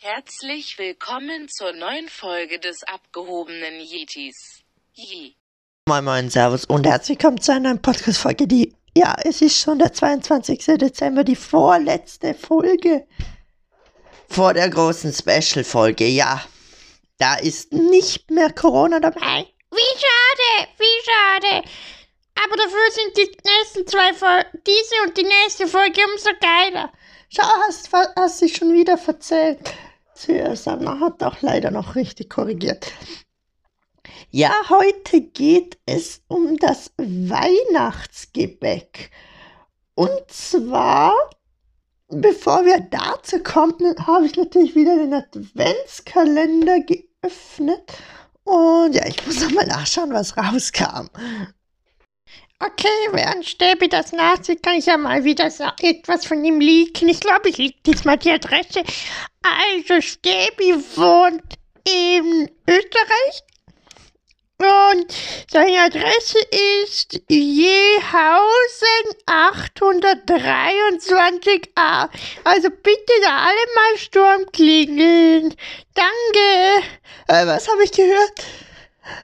Herzlich willkommen zur neuen Folge des abgehobenen Yetis. Yi. Moin Moin, Servus und herzlich willkommen zu einer neuen Podcast-Folge, die, ja, es ist schon der 22. Dezember, die vorletzte Folge vor der großen Special-Folge, ja. Da ist nicht mehr Corona dabei. Wie schade, wie schade. Aber dafür sind die nächsten zwei Folgen, diese und die nächste Folge umso geiler. Schau, hast, hast dich schon wieder verzählt. Zuerst hat auch leider noch richtig korrigiert. Ja, heute geht es um das Weihnachtsgebäck. Und zwar, bevor wir dazu kommen, habe ich natürlich wieder den Adventskalender geöffnet. Und ja, ich muss nochmal nachschauen, was rauskam. Okay, während Stäbi das nachsieht, kann ich ja mal wieder etwas von ihm leaken. Ich glaube, ich liege diesmal die Adresse. Also, Stäbi wohnt in Österreich. Und seine Adresse ist Jehausen 823a. Also bitte da alle mal Sturm klingeln. Danke. Äh, was habe ich gehört?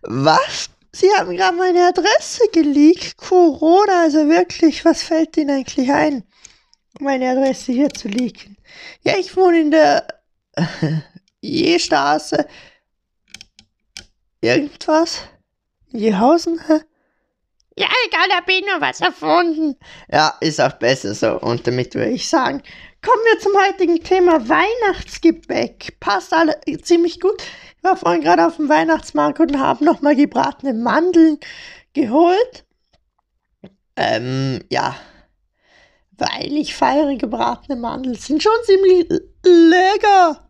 Was? Sie haben gerade meine Adresse geleakt. Corona, also wirklich, was fällt Ihnen eigentlich ein, meine Adresse hier zu leaken? Ja, ich wohne in der Jestraße. Irgendwas? Jehausen? Ja, egal, da bin nur was erfunden. Ja, ist auch besser so. Und damit würde ich sagen, kommen wir zum heutigen Thema Weihnachtsgebäck. Passt alle ziemlich gut. Ich war vorhin gerade auf dem Weihnachtsmarkt und habe nochmal gebratene Mandeln geholt. Ähm, ja. Weil ich feiere gebratene Mandeln. Sind schon ziemlich lecker.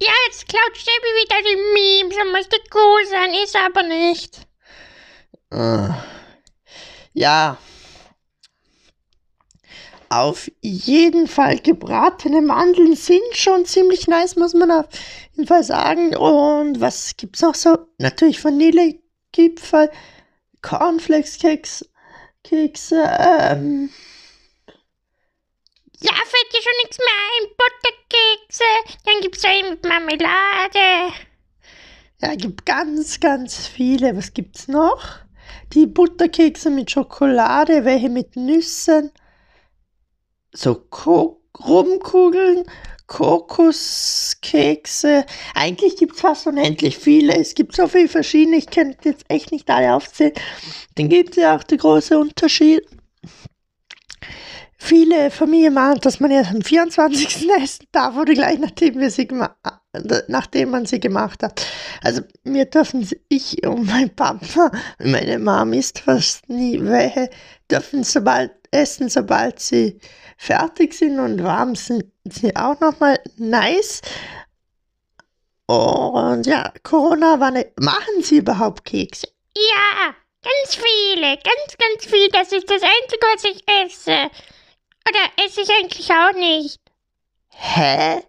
Ja, jetzt klaut Steffi wieder die Memes und möchte cool sein, ist aber nicht. Uh, ja. Auf jeden Fall gebratene Mandeln sind schon ziemlich nice, muss man auf jeden Fall sagen. Und was gibt's noch so? Natürlich Vanillekipferl, Cornflakes-Keks, Kekse, ähm. Ja, fällt dir schon nichts mehr ein. Butterkekse, dann gibt's da eben Marmelade. Ja, gibt ganz, ganz viele. Was gibt's noch? Die Butterkekse mit Schokolade, welche mit Nüssen so Ko Rumkugeln, Kokoskekse. Eigentlich gibt es fast unendlich viele. Es gibt so viele verschiedene. Ich kann jetzt echt nicht alle aufzählen. Dann gibt es ja auch der große Unterschied. Viele Familien machen, dass man erst am 24. essen darf oder gleich nachdem, wir sie nachdem man sie gemacht hat. Also mir dürfen ich und mein Papa, meine Mom isst fast nie welche, dürfen sobald essen, sobald sie fertig sind und warm sind sie auch nochmal nice. Und ja, Corona war eine. Machen Sie überhaupt Kekse? Ja, ganz viele, ganz, ganz viele. Das ist das Einzige, was ich esse. Oder esse ich eigentlich auch nicht? Hä?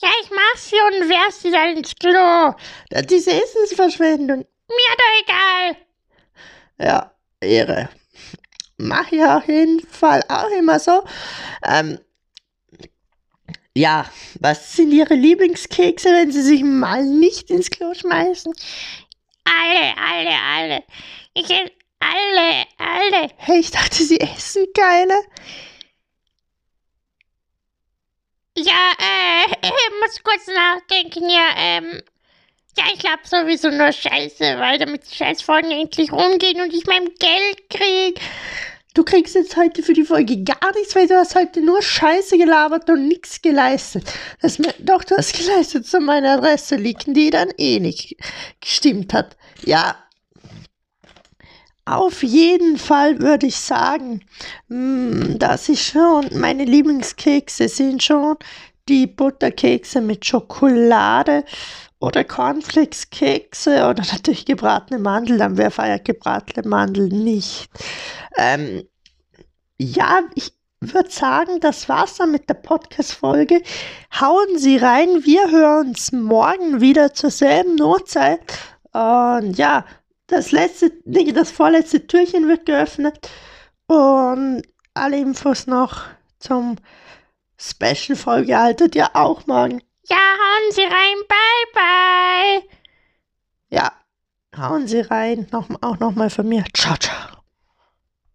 Ja, ich mach sie und werf sie dann ins Klo. Ja, diese Essensverschwendung. Mir doch egal. Ja, Ehre. Mach ich auf jeden Fall auch immer so. Ähm, ja, was sind Ihre Lieblingskekse, wenn Sie sich mal nicht ins Klo schmeißen? Alle, alle, alle. Ich esse alle, alle. Hey, ich dachte, Sie essen keine. Ja, äh, ich muss kurz nachdenken, ja, ähm. Ja, ich glaube sowieso nur Scheiße, weil damit die Scheißfolgen endlich rumgehen und ich mein Geld krieg. Du kriegst jetzt heute für die Folge gar nichts, weil du hast heute nur Scheiße gelabert und nichts geleistet. Das, doch, du hast geleistet, zu meiner Adresse liegen, die dann eh nicht gestimmt hat. Ja, auf jeden Fall würde ich sagen, mm, das ist schon, meine Lieblingskekse sind schon die Butterkekse mit Schokolade oder Cornflakes-Kekse oder natürlich gebratene Mandeln, dann wer feiert gebratene Mandeln nicht. Ähm, ja, ich würde sagen, das war's dann mit der Podcast-Folge. Hauen Sie rein, wir hören uns morgen wieder zur selben Uhrzeit. Und ja, das letzte, nee, das vorletzte Türchen wird geöffnet. Und alle Infos noch zum Special-Folge haltet ihr auch morgen. Ja, hauen Sie rein. Bye, bye. Ja, hauen Sie rein. Noch, auch nochmal von mir. Ciao, ciao.